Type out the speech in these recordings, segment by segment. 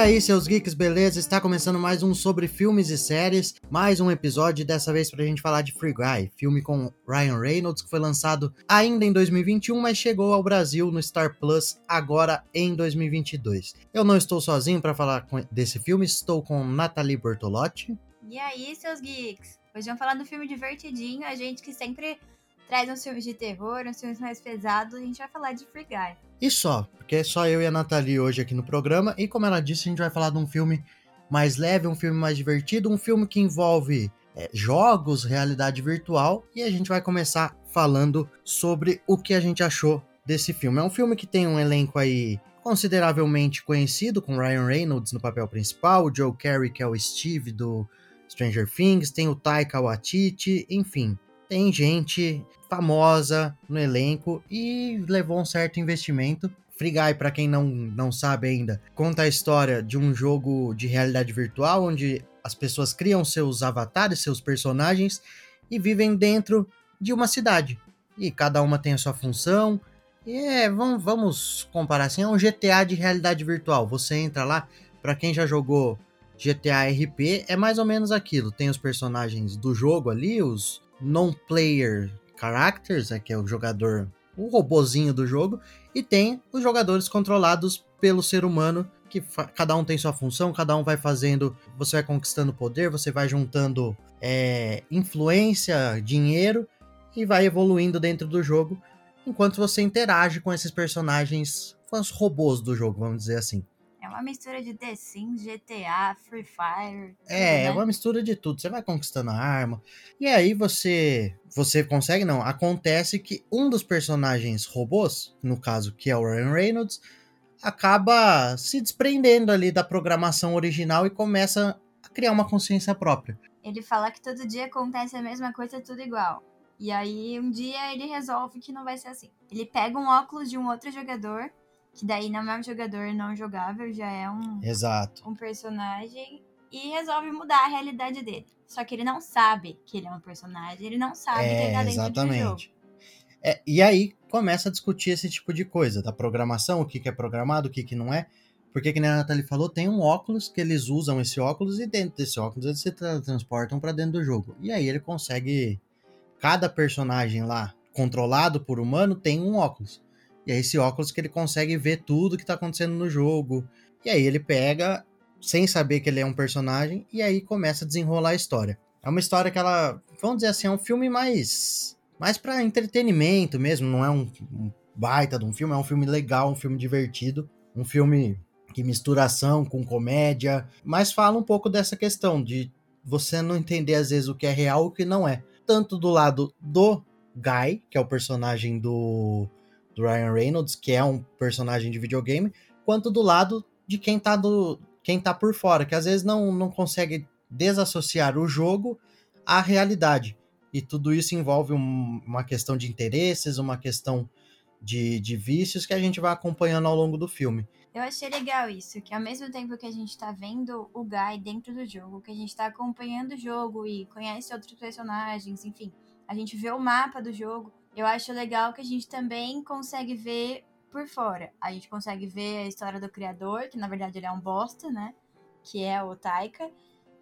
aí, seus geeks, beleza? Está começando mais um sobre filmes e séries, mais um episódio, dessa vez pra gente falar de Free Guy, filme com Ryan Reynolds, que foi lançado ainda em 2021, mas chegou ao Brasil no Star Plus agora em 2022. Eu não estou sozinho para falar desse filme, estou com Nathalie Bortolotti. E aí, seus geeks? Hoje vamos falar do filme divertidinho, a gente que sempre traz uns filmes de terror, uns filmes mais pesados, a gente vai falar de Free Guy. E só, porque é só eu e a Nathalie hoje aqui no programa, e como ela disse, a gente vai falar de um filme mais leve, um filme mais divertido, um filme que envolve é, jogos, realidade virtual, e a gente vai começar falando sobre o que a gente achou desse filme. É um filme que tem um elenco aí consideravelmente conhecido, com Ryan Reynolds no papel principal, o Joe Carey, que é o Steve do Stranger Things, tem o Taika Waititi, enfim, tem gente famosa no elenco e levou um certo investimento. Free Guy, para quem não, não sabe ainda, conta a história de um jogo de realidade virtual onde as pessoas criam seus avatares, seus personagens e vivem dentro de uma cidade. E cada uma tem a sua função. E é, vamos, vamos comparar assim, é um GTA de realidade virtual. Você entra lá, para quem já jogou GTA RP, é mais ou menos aquilo. Tem os personagens do jogo ali, os non-player characters, né, que é o jogador, o robozinho do jogo, e tem os jogadores controlados pelo ser humano, que cada um tem sua função, cada um vai fazendo, você vai conquistando poder, você vai juntando é, influência, dinheiro e vai evoluindo dentro do jogo, enquanto você interage com esses personagens, com os robôs do jogo, vamos dizer assim. É uma mistura de The Sims, GTA, Free Fire. É, é né? é uma mistura de tudo. Você vai conquistando a arma. E aí você. Você consegue, não. Acontece que um dos personagens robôs, no caso que é o Ryan Reynolds, acaba se desprendendo ali da programação original e começa a criar uma consciência própria. Ele fala que todo dia acontece a mesma coisa, tudo igual. E aí um dia ele resolve que não vai ser assim. Ele pega um óculos de um outro jogador que daí não é um jogador não jogável, já é um, Exato. um personagem, e resolve mudar a realidade dele. Só que ele não sabe que ele é um personagem, ele não sabe é, que ele tá dentro exatamente. do jogo. É, e aí começa a discutir esse tipo de coisa, da programação, o que, que é programado, o que, que não é. Porque, que a Nathalie falou, tem um óculos que eles usam esse óculos e dentro desse óculos eles se tra transportam para dentro do jogo. E aí ele consegue. Cada personagem lá, controlado por humano, tem um óculos. E é esse óculos que ele consegue ver tudo que tá acontecendo no jogo. E aí ele pega, sem saber que ele é um personagem, e aí começa a desenrolar a história. É uma história que ela, vamos dizer assim, é um filme mais mais para entretenimento mesmo, não é um, um baita de um filme, é um filme legal, um filme divertido, um filme que mistura ação com comédia, mas fala um pouco dessa questão de você não entender às vezes o que é real e o que não é. Tanto do lado do Guy, que é o personagem do do Ryan Reynolds, que é um personagem de videogame, quanto do lado de quem tá do quem tá por fora, que às vezes não, não consegue desassociar o jogo à realidade. E tudo isso envolve um, uma questão de interesses, uma questão de, de vícios que a gente vai acompanhando ao longo do filme. Eu achei legal isso, que ao mesmo tempo que a gente tá vendo o Guy dentro do jogo, que a gente tá acompanhando o jogo e conhece outros personagens, enfim, a gente vê o mapa do jogo, eu acho legal que a gente também consegue ver por fora. A gente consegue ver a história do criador, que na verdade ele é um bosta, né? Que é o Taika.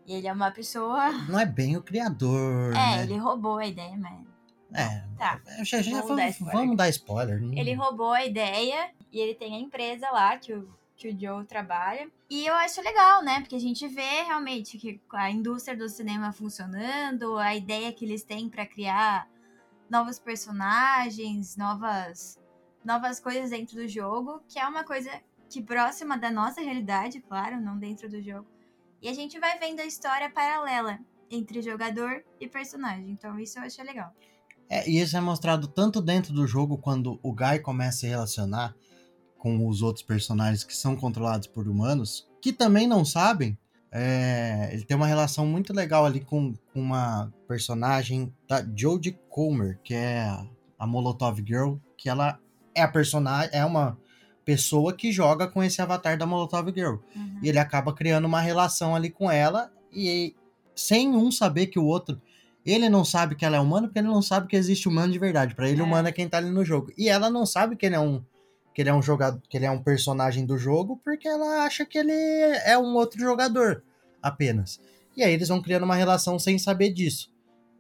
E ele é uma pessoa. Não é bem o criador. É, né? ele roubou a ideia, mas. É. Tá. Já, já vamos, dar spoiler. vamos dar spoiler. Né? Ele roubou a ideia e ele tem a empresa lá que o, que o Joe trabalha. E eu acho legal, né? Porque a gente vê realmente que a indústria do cinema funcionando, a ideia que eles têm para criar novos personagens, novas novas coisas dentro do jogo, que é uma coisa que próxima da nossa realidade, claro, não dentro do jogo. E a gente vai vendo a história paralela entre jogador e personagem. Então isso eu achei legal. É, e isso é mostrado tanto dentro do jogo quando o Guy começa a se relacionar com os outros personagens que são controlados por humanos, que também não sabem é, ele tem uma relação muito legal ali com, com uma personagem da Jodie Comer, que é a Molotov Girl, que ela é a personagem, é uma pessoa que joga com esse avatar da Molotov Girl. Uhum. E ele acaba criando uma relação ali com ela e sem um saber que o outro ele não sabe que ela é humano porque ele não sabe que existe humano de verdade. Para ele, é. humano é quem tá ali no jogo. E ela não sabe que ele é um que ele é um jogador, que ele é um personagem do jogo, porque ela acha que ele é um outro jogador apenas. E aí eles vão criando uma relação sem saber disso.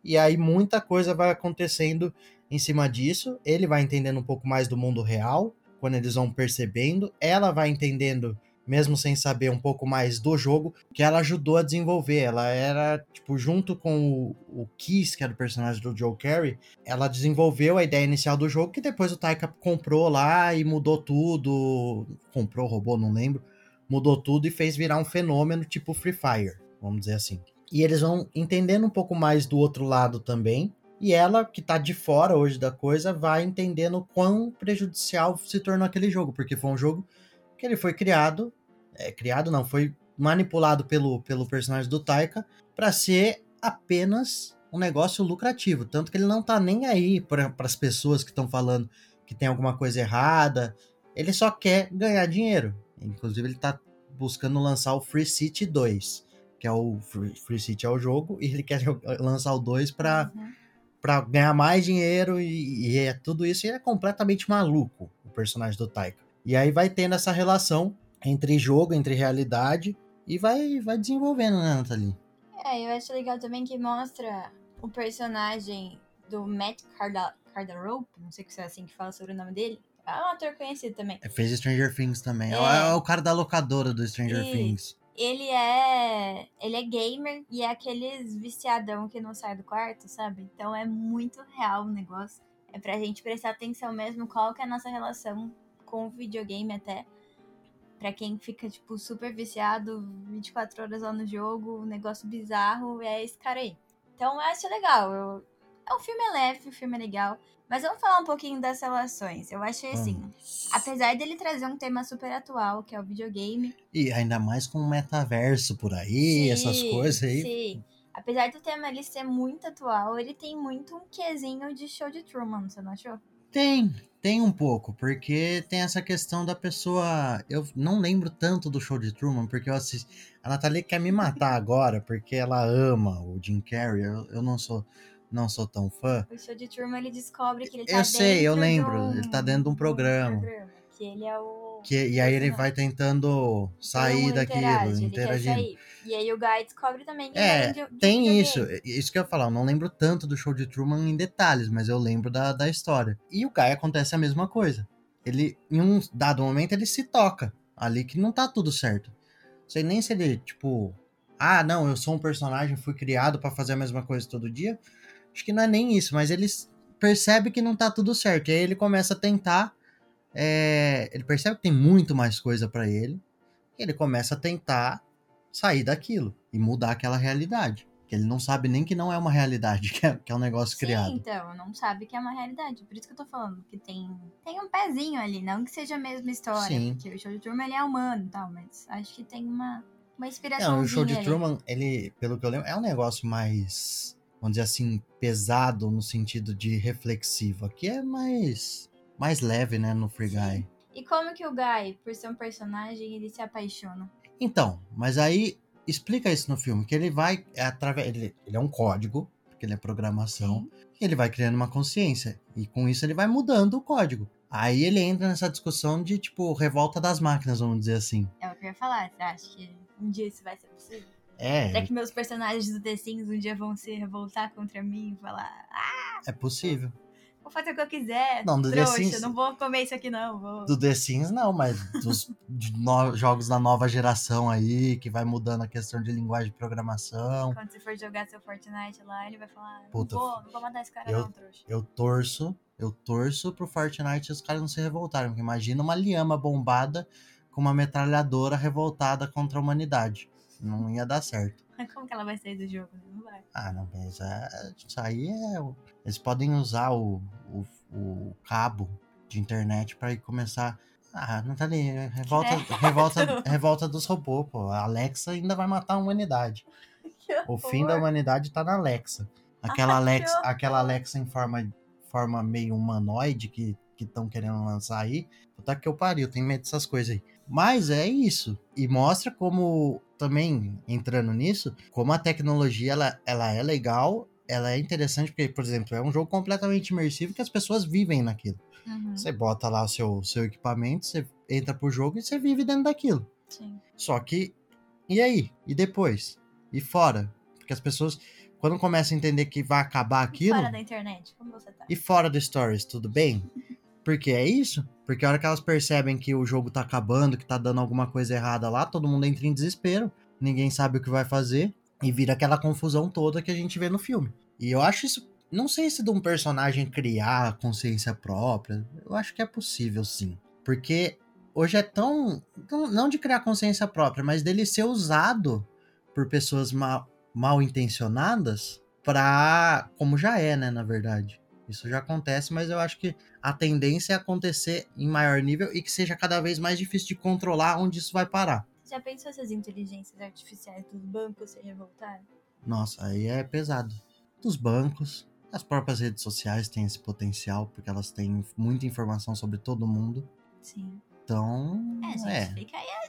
E aí muita coisa vai acontecendo em cima disso. Ele vai entendendo um pouco mais do mundo real, quando eles vão percebendo. Ela vai entendendo, mesmo sem saber um pouco mais do jogo, que ela ajudou a desenvolver. Ela era, tipo, junto com o, o Kiss, que era o personagem do Joe Carey, ela desenvolveu a ideia inicial do jogo, que depois o Taika comprou lá e mudou tudo. Comprou, roubou, não lembro. Mudou tudo e fez virar um fenômeno tipo Free Fire vamos dizer assim. E eles vão entendendo um pouco mais do outro lado também. E ela, que tá de fora hoje da coisa, vai entendendo quão prejudicial se tornou aquele jogo, porque foi um jogo que ele foi criado, é, criado não, foi manipulado pelo, pelo personagem do Taika para ser apenas um negócio lucrativo, tanto que ele não tá nem aí para as pessoas que estão falando que tem alguma coisa errada, ele só quer ganhar dinheiro. Inclusive ele tá buscando lançar o Free City 2 que é o Free, Free City é o jogo, e ele quer lançar o 2 para uhum. Pra ganhar mais dinheiro e, e, é tudo isso. E ele é completamente maluco, o personagem do Taika. E aí vai tendo essa relação entre jogo, entre realidade, e vai, vai desenvolvendo, né, Nathalie? É, eu acho legal também que mostra o personagem do Matt Carda Cardarope, não sei se é assim que fala sobre o nome dele. É um ator conhecido também. É, fez Stranger Things também. É, é, é o cara da locadora do Stranger e... Things ele é ele é gamer e é aqueles viciadão que não sai do quarto, sabe? Então é muito real o negócio. É pra gente prestar atenção mesmo qual que é a nossa relação com o videogame até. Pra quem fica, tipo, super viciado 24 horas lá no jogo, um negócio bizarro, é esse cara aí. Então eu acho legal. Eu... É um filme leve, o filme é legal. Mas vamos falar um pouquinho das relações. Eu achei assim, apesar dele trazer um tema super atual, que é o videogame. E ainda mais com o metaverso por aí, sim, essas coisas aí. Sim. Apesar do tema ele ser muito atual, ele tem muito um quesinho de show de Truman, você não achou? Tem, tem um pouco, porque tem essa questão da pessoa. Eu não lembro tanto do show de Truman, porque eu assisti. A Nathalie quer me matar agora, porque ela ama o Jim Carrey. Eu, eu não sou não sou tão fã. O show de turma ele descobre que ele tá Eu sei, eu lembro. Um, ele tá dentro de um programa. Um programa que ele é o. Que, e aí ele vai tentando sair daquilo, interage, interagindo. E aí o Guy descobre também que é, de, de tem isso. Isso que eu ia falar, eu não lembro tanto do show de Truman em detalhes, mas eu lembro da, da história. E o Guy acontece a mesma coisa. Ele, em um dado momento, ele se toca ali que não tá tudo certo. Sei nem se ele, tipo, ah, não, eu sou um personagem, fui criado para fazer a mesma coisa todo dia Acho que não é nem isso, mas ele percebe que não tá tudo certo. E aí ele começa a tentar. É, ele percebe que tem muito mais coisa para ele. E ele começa a tentar sair daquilo e mudar aquela realidade. Que ele não sabe nem que não é uma realidade, que é, que é um negócio Sim, criado. então, não sabe que é uma realidade. Por isso que eu tô falando que tem, tem um pezinho ali, não que seja a mesma história. Sim. Porque o show de Truman ele é humano e tal, mas acho que tem uma, uma inspiração. Não, o show de ali. Truman, ele, pelo que eu lembro, é um negócio mais vamos dizer assim, pesado no sentido de reflexivo. Aqui é mais, mais leve, né, no Free Guy. E como que o Guy, por ser um personagem, ele se apaixona? Então, mas aí explica isso no filme, que ele vai é através ele, ele é um código, porque ele é programação, Sim. e ele vai criando uma consciência e com isso ele vai mudando o código. Aí ele entra nessa discussão de tipo revolta das máquinas, vamos dizer assim. É o que eu ia falar, você acha que um dia isso vai ser possível? É. Será que meus personagens do The Sims um dia vão se revoltar contra mim e falar. Ah! É possível. Vou fazer o que eu quiser. Não, do trouxa, The Sims. Não vou comer isso aqui, não. Vou... Do The Sims, não, mas dos no... jogos da nova geração aí, que vai mudando a questão de linguagem de programação. Quando você for jogar seu Fortnite lá, ele vai falar. Puta, não vou, não vou matar esse cara, eu, não, trouxa. Eu torço, eu torço pro Fortnite e os caras não se revoltarem. Porque imagina uma lhama bombada com uma metralhadora revoltada contra a humanidade. Não ia dar certo. Como que ela vai sair do jogo? Não vai. Ah, não, mas é, isso aí é. Eles podem usar o, o, o cabo de internet para começar. Ah, não tá ali. Revolta, é. revolta, revolta dos robôs, pô. A Alexa ainda vai matar a humanidade. O fim da humanidade tá na Alexa. Aquela Alexa, aquela Alexa em forma, forma meio humanoide que estão querendo lançar aí. Puta que eu pariu, tem medo dessas coisas aí. Mas é isso. E mostra como, também entrando nisso, como a tecnologia ela, ela é legal, ela é interessante porque, por exemplo, é um jogo completamente imersivo que as pessoas vivem naquilo. Uhum. Você bota lá o seu, seu equipamento, você entra pro jogo e você vive dentro daquilo. Sim. Só que, e aí? E depois? E fora? Porque as pessoas, quando começam a entender que vai acabar aquilo, Fora da internet, como você tá? e fora do Stories, tudo bem? Porque é isso? Porque a hora que elas percebem que o jogo tá acabando, que tá dando alguma coisa errada lá, todo mundo entra em desespero, ninguém sabe o que vai fazer, e vira aquela confusão toda que a gente vê no filme. E eu acho isso. Não sei se de um personagem criar consciência própria, eu acho que é possível sim. Porque hoje é tão. Não de criar consciência própria, mas dele ser usado por pessoas mal, mal intencionadas pra. Como já é, né, na verdade. Isso já acontece, mas eu acho que a tendência é acontecer em maior nível e que seja cada vez mais difícil de controlar onde isso vai parar. Já pensou se as inteligências artificiais dos bancos se revoltarem? Nossa, aí é pesado. Dos bancos, as próprias redes sociais têm esse potencial, porque elas têm muita informação sobre todo mundo. Sim. Então, É, gente, é. fica aí a.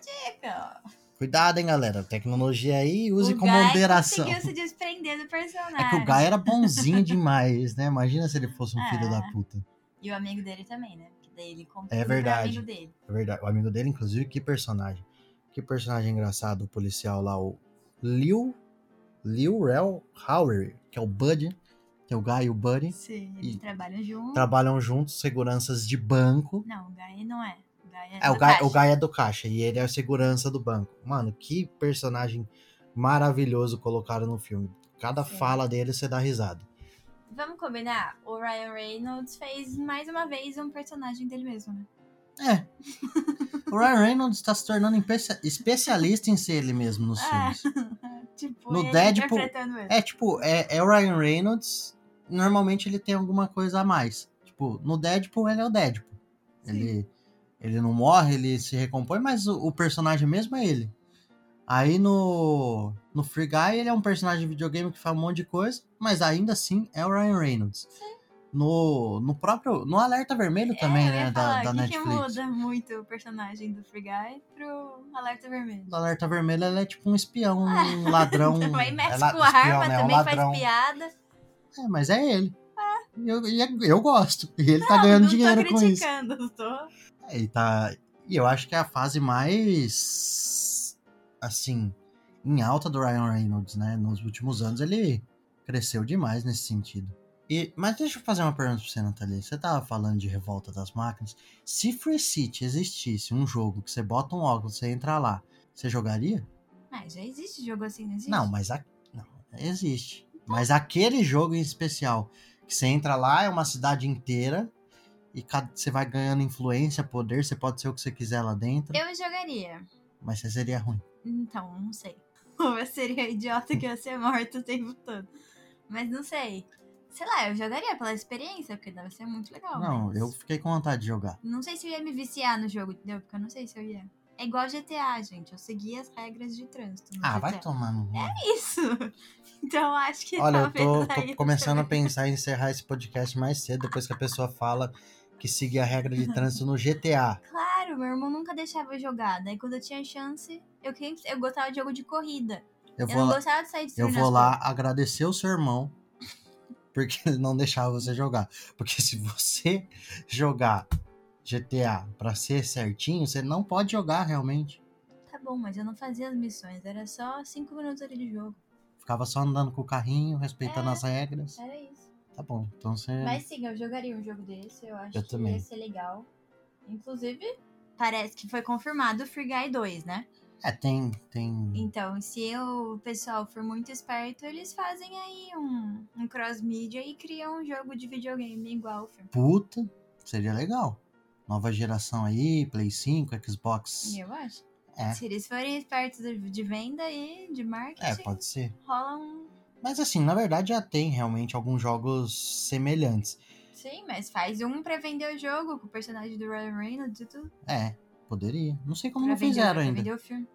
Cuidado, hein, galera. Tecnologia aí, use o com Guy moderação. conseguiu se desprender do personagem. É que o Guy era bonzinho demais, né? Imagina se ele fosse um filho É. da puta. E o amigo dele também, né? Porque daí ele comprou É verdade. amigo dele. É verdade. O amigo dele, inclusive, que personagem. Que personagem engraçado, o policial lá, o Liu, Liu Rel Howery, que é o Buddy, que é o Guy e o Buddy. Sim, eles trabalham juntos. Trabalham juntos, seguranças de banco. Não, o Guy não é. O Guy é, É, o caixa. o Guy é do caixa e ele é a segurança do banco. Mano, que personagem maravilhoso colocaram no filme. Cada Sim. fala dele você dá risada. Vamos combinar? O Ryan Reynolds fez mais uma vez um personagem dele mesmo, né? É. o Ryan Reynolds tá se tornando especia- especialista em ser ele mesmo nos Ah, filmes. tipo, No Deadpool- interpretando ele. É, tipo, é, é o Ryan Reynolds. Normalmente ele tem alguma coisa a mais. Tipo, no Deadpool ele é o Deadpool. Sim. Ele, ele não morre, ele se recompõe, mas o, o personagem mesmo é ele. Aí no, no Free Guy ele é um personagem de videogame que faz um monte de coisa, mas ainda assim é o Ryan Reynolds. Sim. No, no próprio. No Alerta Vermelho também, é, eu ia né? falar, Da, da que que Netflix. muda muito o personagem do Free Guy pro Alerta Vermelho? No Alerta Vermelho ele é tipo um espião, Ah, um ladrão. Também mexe é la- com espião, arma, né? É um também ladrão. faz piada. É, mas é ele. E Eu, e é- eu gosto. E ele tá Não, ganhando não dinheiro tô com isso. criticando, tô... É, E tá. E eu acho que é a fase mais. Assim. Em alta do Ryan Reynolds, né? Nos últimos anos ele cresceu demais nesse sentido. E, mas deixa eu fazer uma pergunta pra você, Nathalie. Você tava falando de revolta das máquinas. Se Free City existisse um jogo que você bota um óculos, você entra lá, você jogaria? Ah, já existe jogo assim, não existe? Não, mas a... não, existe. Mas aquele jogo em especial, que você entra lá, é uma cidade inteira, e cada- você vai ganhando influência, poder, você pode ser o que você quiser lá dentro, Eu jogaria. mas você seria ruim. Então, não sei. Ou eu seria idiota que ia ser morto o tempo todo. Mas não sei. Sei lá, eu jogaria pela experiência, porque deve ser muito legal. não, mas eu fiquei com vontade de jogar. Não sei se eu ia me viciar no jogo, entendeu? Porque eu não sei se eu ia. É igual GTA, gente. Eu segui as regras de trânsito. Ah, GTA. vai tomar no. Isso! Então acho que Olha, eu tô, tô começando a pensar em encerrar esse podcast mais cedo, depois que a pessoa fala que seguir a regra de trânsito no GTA. Claro, meu irmão nunca deixava eu jogar. Daí quando eu tinha chance, eu, queria... eu gostava de jogo de corrida. Eu Eu, vou, não gostava de sair eu destruindo vou lá agradecer o seu irmão, porque ele não deixava você jogar. Porque se você jogar GTA pra ser certinho, você não pode jogar realmente. Tá bom, mas eu não fazia as missões. Era só cinco minutos ali de jogo. Ficava só andando com o carrinho, respeitando É. as regras. Era isso. Tá bom, então você. Mas sim, eu jogaria um jogo desse. Eu acho Eu que também. ia ser legal. Inclusive, parece que foi confirmado o Free Guy 2, né? É, tem. tem... Então, se o pessoal for muito esperto, eles fazem aí um, um cross-mídia e criam um jogo de videogame igual o filme. Puta, seria legal. Nova geração aí, Play 5, Xbox. Eu acho. É. Se eles forem espertos de venda e de marketing, É, pode ser. rola um. Mas assim, na verdade já tem realmente alguns jogos semelhantes. Sim, mas faz um pra vender o jogo com o personagem do Ryan Reynolds e tudo. É, poderia. Não sei como Pra não vender, fizeram ainda.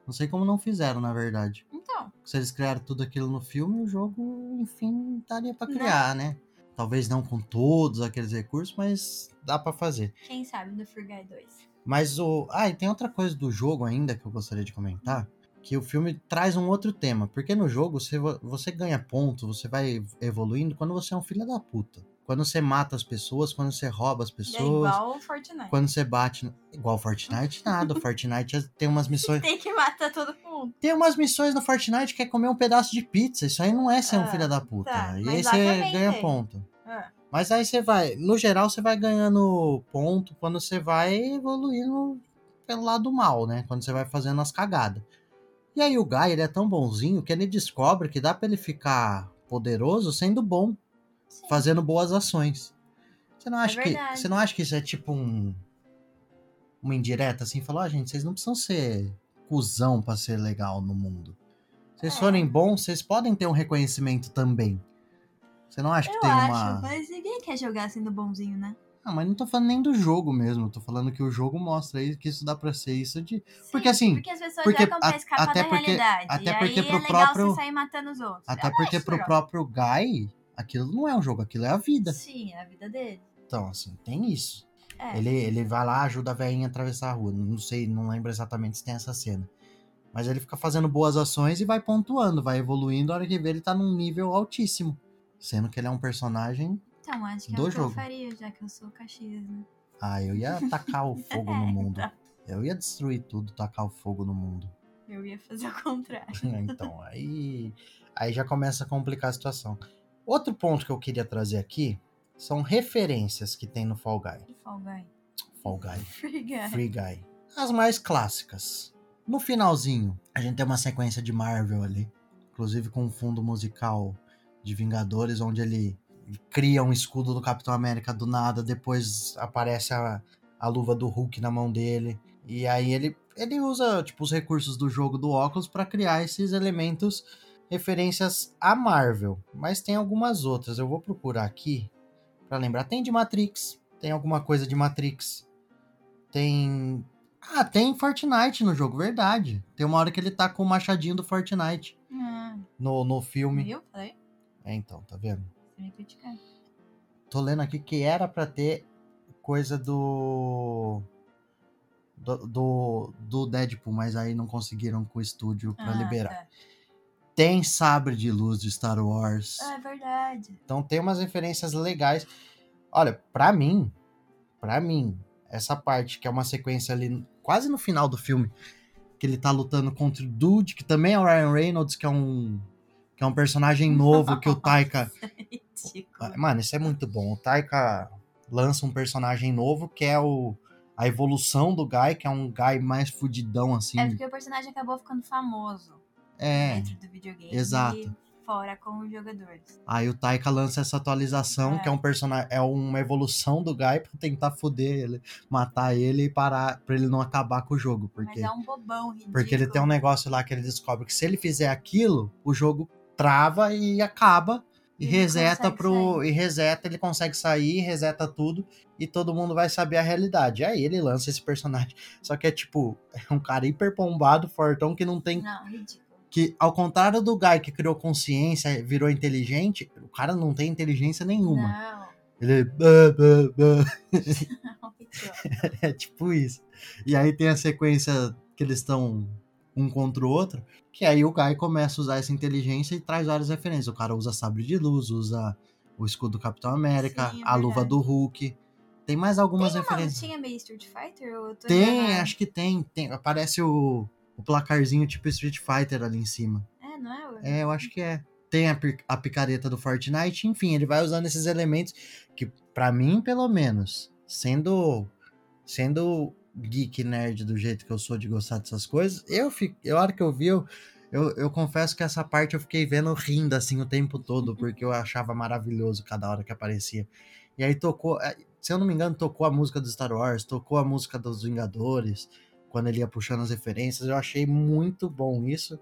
Não sei como não fizeram, na verdade. Então, Se eles criaram tudo aquilo no filme, o jogo, enfim, daria pra criar, né? Talvez não com todos aqueles recursos, mas dá pra fazer. quem sabe do Free Guy 2. Mas o. Ah, e tem outra coisa do jogo ainda que eu gostaria de comentar. que o filme traz um outro tema. Porque no jogo você, você ganha ponto, você vai evoluindo quando você é um filho da puta. Quando você mata as pessoas, quando você rouba as É pessoas. igual o Fortnite. Quando você bate. Igual Fortnite, nada. O Fortnite tem umas missões. Tem que matar todo mundo. Tem umas missões no Fortnite que é comer um pedaço de pizza. Isso aí não é ser um Ah, filho da puta. tá. E aí você ganha ponto. Ah, Mas aí você vai. No geral, você vai ganhando ponto quando você vai evoluindo pelo lado mal, né? Quando você vai fazendo as cagadas. E aí o Guy, ele é tão bonzinho que ele descobre que dá pra ele ficar poderoso sendo bom, sim. fazendo boas ações. Você não acha que É verdade. você não acha que isso é tipo um uma indireta assim, falou, ó, gente, vocês não precisam ser cuzão pra ser legal no mundo. Se vocês É. forem bons, vocês podem ter um reconhecimento também. Você não acha que Eu tem acho, uma mas ninguém quer jogar sendo bonzinho, né? Ah, mas não tô falando nem do jogo mesmo, tô falando que o jogo mostra aí que isso dá pra ser isso de Sim, Porque, assim, Porque as pessoas porque pra a- escapar até da porque- realidade. até e porque aí pro é legal próprio- você sair matando os outros. até Eu porque acho pro próprio Guy, aquilo não é um jogo, aquilo é a vida. Sim, é a vida dele. Então, assim, tem isso. É. Ele, ele vai lá, ajuda a velhinha a atravessar a rua. Não sei, não lembro exatamente se tem essa cena. Mas ele fica fazendo boas ações e vai pontuando, vai evoluindo. A hora que vê, ele tá num nível altíssimo. Sendo que ele é um personagem. Então, acho que do é o que jogo. eu faria, já que eu sou Caxias, né? Ah, eu ia tacar o fogo no É, mundo. então. Eu ia destruir tudo, tacar o fogo no mundo. Eu ia fazer o contrário. então, aí, aí já começa a complicar a situação. Outro ponto que eu queria trazer aqui são referências que tem no Fall Guy. Fall Guy. Fall Guy. Free Guy. Free Guy. As mais clássicas. No finalzinho, a gente tem uma sequência de Marvel ali. Inclusive com um fundo musical de Vingadores, onde ele cria um escudo do Capitão América do nada, depois aparece a, a luva do Hulk na mão dele. E aí ele, ele usa tipo, os recursos do jogo do óculos para criar esses elementos referências a Marvel. Mas tem algumas outras. Eu vou procurar aqui para lembrar. Tem de Matrix. Tem alguma coisa de Matrix. Tem. Ah, tem Fortnite no jogo, verdade. Tem uma hora que ele tá com o machadinho do Fortnite Ah, no, no filme. viu? Falei? É, então, tá vendo? Você me criticar. Tô lendo aqui que era pra ter coisa do. Do, do, do Deadpool, mas aí não conseguiram com o estúdio pra Ah, liberar. tá. Tem sabre de luz de Star Wars. Ah, é verdade. Então tem umas referências legais. Olha, pra mim, pra mim, essa parte que é uma sequência ali quase no final do filme, que ele tá lutando contra o Dude, que também é o Ryan Reynolds, que é um que é um personagem novo que o Taika, Ridículo. mano, isso é muito bom. O Taika lança um personagem novo que é o a evolução do Guy, que é um Guy mais fudidão assim. É porque o personagem acabou ficando famoso É. dentro do videogame. exato. Fora com os jogadores. Aí o Taika lança essa atualização, É. que é um personagem, é uma evolução do Guy pra tentar foder ele, matar ele e parar pra ele não acabar com o jogo, porque Mas é um bobão ridículo. porque ele tem um negócio lá que ele descobre que se ele fizer aquilo, o jogo trava e acaba e Ele reseta pro e reseta, ele consegue sair, reseta tudo e todo mundo vai saber a realidade. Aí ele lança esse personagem. Só que é tipo, é um cara hiper pombado, fortão que não tem Não, ridículo. Que ao contrário do Guy que criou consciência, virou inteligente, o cara não tem inteligência nenhuma. Não, Ele ridículo. é tipo isso. E aí tem a sequência que eles estão um contra o outro, que aí o Guy começa a usar essa inteligência e traz várias referências. O cara usa sabre de luz, usa o escudo do Capitão América, Sim, é a luva do Hulk. Tem mais algumas Tem uma referências. meio Street Fighter? Tem, acho que tem. tem aparece o, o placarzinho tipo Street Fighter ali em cima. É, não é? É, eu acho que é. Tem a, a picareta do Fortnite, enfim, ele vai usando esses elementos que, pra mim, pelo menos, sendo sendo geek nerd do jeito que eu sou de gostar dessas coisas, eu fico, a hora que eu vi, eu, eu, eu confesso que essa parte eu fiquei vendo rindo assim o tempo todo, porque eu achava maravilhoso cada hora que aparecia. E aí tocou, eh, se eu não me engano, tocou a música do Star Wars, tocou a música dos Vingadores, quando ele ia puxando as referências, eu achei muito bom isso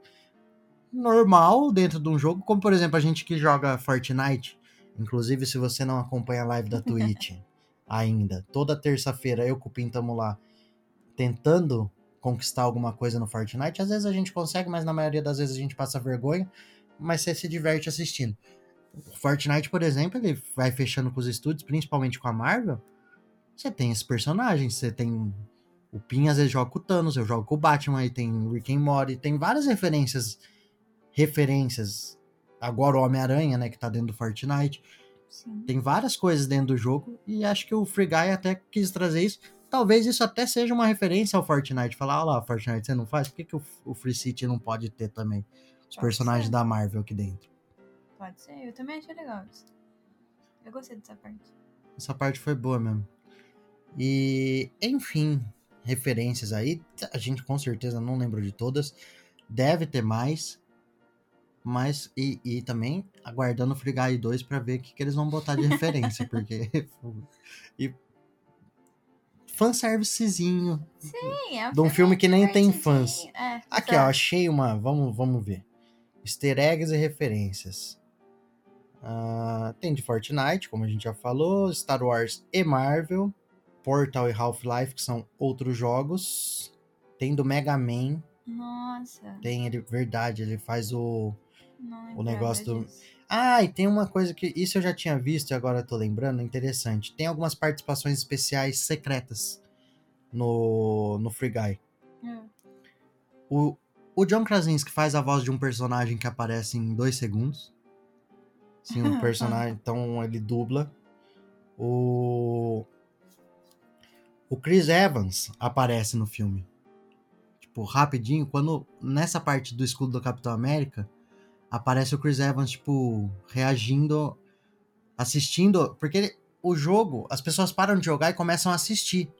normal dentro de um jogo, como por exemplo a gente que joga Fortnite. Inclusive, se você não acompanha a live da Twitch ainda, toda terça-feira eu e o Cupim estamos lá tentando conquistar alguma coisa no Fortnite. Às vezes a gente consegue, mas na maioria das vezes a gente passa vergonha, mas você se diverte assistindo. O Fortnite, por exemplo, ele vai fechando com os estúdios, principalmente com a Marvel. Você tem esses personagens, você tem O Pin às vezes joga com o Thanos, eu jogo com o Batman, aí tem Rick and Morty, tem várias referências. Referências. Agora o Homem-Aranha, né, que tá dentro do Fortnite. Sim. Tem várias coisas dentro do jogo e acho que o Free Guy até quis trazer isso. Talvez isso até seja uma referência ao Fortnite. Falar, olha lá, Fortnite você não faz, por que, que o, o Free City não pode ter também os Pode personagens ser. da Marvel aqui dentro? Pode ser, eu também achei legal isso. Eu gostei dessa parte. Essa parte foi boa mesmo. E, enfim, referências aí. A gente com certeza não lembrou de todas. Deve ter mais. Mas, e, e também aguardando o Free Guy 2 pra ver o que, que eles vão botar de referência. porque. E. Fanservicezinho. Sim, é De um filme que nem tem fãs. É, Aqui, ó, achei uma. Vamos, vamos ver. Easter eggs e referências. Ah, tem de Fortnite, como a gente já falou, Star Wars e Marvel, Portal e Half-Life, que são outros jogos. Tem do Mega Man, Nossa. tem ele, verdade, ele faz o. Não o negócio do- disso. Ah, e tem uma coisa que. Isso eu já tinha visto e agora eu tô lembrando, interessante. Tem algumas participações especiais secretas no, no Free Guy. Hum. O, o John Krasinski faz a voz de um personagem que aparece em dois segundos. Sim, um personagem. então ele dubla. O. O Chris Evans aparece no filme. Tipo, rapidinho, quando. Nessa parte do escudo do Capitão América, aparece o Chris Evans, tipo, reagindo. Assistindo. Porque ele- o jogo, as pessoas param de jogar e começam a assistir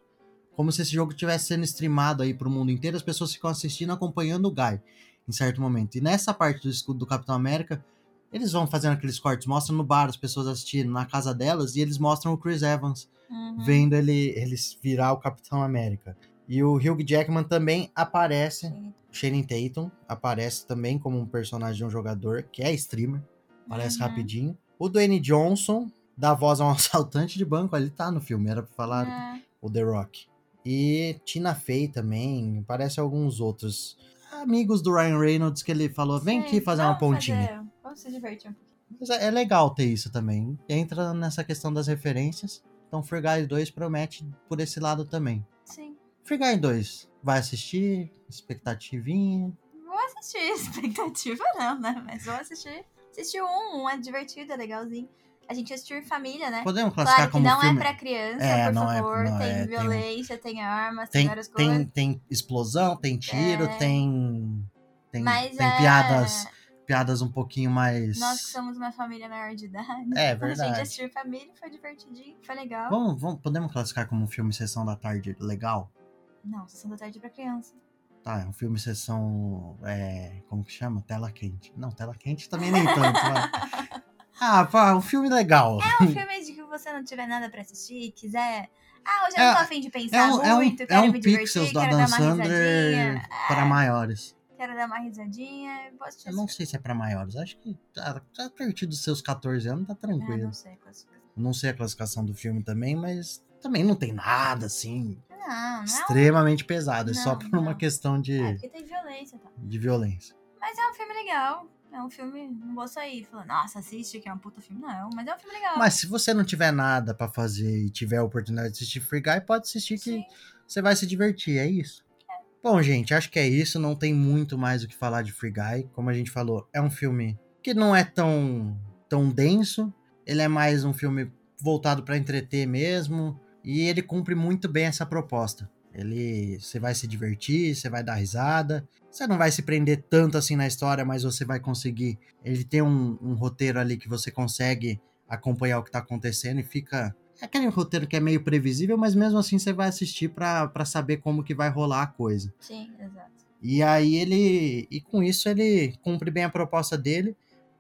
como se esse jogo estivesse sendo streamado aí pro mundo inteiro, as pessoas ficam assistindo, acompanhando o Guy em certo momento. E nessa parte do escudo do Capitão América, eles vão fazendo aqueles cortes, mostram no bar as pessoas assistindo, na casa delas, e eles mostram o Chris Evans Uhum. vendo ele, ele virar o Capitão América. E o Hugh Jackman também aparece, Sim. Channing Tatum aparece também como um personagem de um jogador, que é streamer, aparece Uhum. rapidinho. O Dwayne Johnson dá voz a um assaltante de banco, ele tá no filme, era pra falar É. o The Rock. E Tina Fey também, parece alguns outros amigos do Ryan Reynolds que ele falou, vem Sim, aqui fazer uma pontinha. Vamos se divertir um pouquinho. Mas é, é legal ter isso também. Entra nessa questão das referências. Então Free Guy 2 promete por esse lado também. Sim. Free Guy 2, vai assistir? Expectativinha? Vou assistir. Expectativa não, né? Mas vou assistir. Assistir um, um é divertido, é legalzinho. A gente assistiu em família, né? Podemos classificar Claro que como não filme? é pra criança, É, por não é- favor. não tem é, tem- violência, tem armas, tem, Tem, várias coisas. tem, tem explosão, tem tiro, É. tem. Tem, Mas tem é... piadas, piadas um pouquinho mais. Nós que somos uma família maior de idade. É A verdade. gente assistiu família, foi divertidinho, foi legal. Vamos, vamos, podemos classificar como um filme Sessão da Tarde legal? Não, Sessão da Tarde é pra criança. Tá, é um filme Sessão. É, como que chama? Tela quente. Não, tela quente também nem tanto. mas- Ah, pá, um filme legal. É um filme de que você não tiver nada pra assistir, quiser. Ah, hoje eu É- não tô afim de É pensar um, é um, muito, é quero um me divertir, Pixels do quero Adam dar uma Sandler risadinha. para É, maiores. Quero dar uma risadinha. Vou assistir Eu não sei se é pra maiores. Acho que tá, tá a partir dos seus 14 anos tá. Ah, tranquilo. não sei. classificação. Não sei a classificação do filme também, mas também não tem nada assim Não, não. é um- extremamente pesado. É só Não, por uma não. questão de, É, porque tem violência tal. de violência. Mas é um filme legal. É um filme. Não vou sair falando, nossa, assiste que é um puta filme. Não, mas é um filme legal. Mas se você não tiver nada pra fazer e tiver a oportunidade de assistir Free Guy, pode assistir que Sim. você vai se divertir, é isso. Bom, gente, acho que é isso. Não tem muito mais o que falar de Free Guy. Como a gente falou, é um filme que não é tão, tão denso. Ele é mais um filme voltado pra entreter mesmo. E ele cumpre muito bem essa proposta. Ele, você vai se divertir, você vai dar risada. Você não vai se prender tanto assim na história, mas você vai conseguir. Ele tem um, um roteiro ali que você consegue acompanhar o que tá acontecendo e fica. É aquele roteiro que é meio previsível, mas mesmo assim você vai assistir pra pra saber como que vai rolar a coisa. Sim, exato. E aí ele. E com isso ele cumpre bem a proposta dele.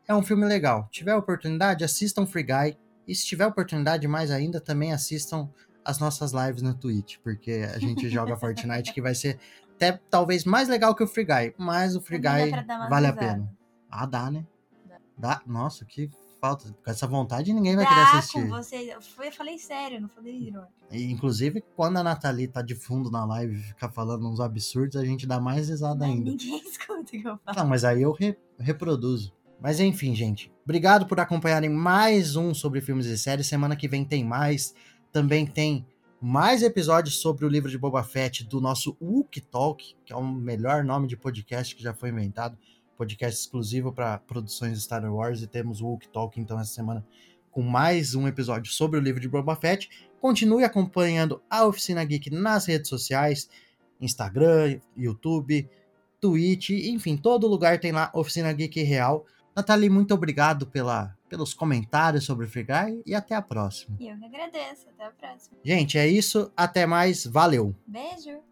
É um filme legal. Tiver oportunidade, assistam Free Guy. E se tiver oportunidade mais ainda, também assistam as nossas lives na Twitch. Porque a gente joga Fortnite que vai ser até talvez mais legal que o Free Guy. Mas o Free Guy vale a pena. Ah, dá, né? Dá. Dá. Nossa, que falta. Com essa vontade ninguém vai querer com assistir. você. Eu falei sério, não falei irônico. E, inclusive, quando a Nathalie tá de fundo na live e fica falando uns absurdos, a gente dá mais risada Mas ainda. ninguém escuta o que eu falo. Não, mas aí eu re- reproduzo. Mas enfim, gente. Obrigado por acompanharem mais um sobre filmes e séries. Semana que vem tem mais. Também tem mais episódios sobre o livro de Boba Fett do nosso Wook Talk, que é o melhor nome de podcast que já foi inventado, podcast exclusivo para produções Star Wars, e temos o Wook Talk então essa semana com mais um episódio sobre o livro de Boba Fett. Continue acompanhando a Oficina Geek nas redes sociais, Instagram, YouTube, Twitch, enfim, todo lugar tem lá Oficina Geek Real. Nathalie, muito obrigado pela, pelos comentários sobre o Free Guy e até a próxima. Eu que agradeço, até a próxima. Gente, é isso, até mais, valeu! Beijo!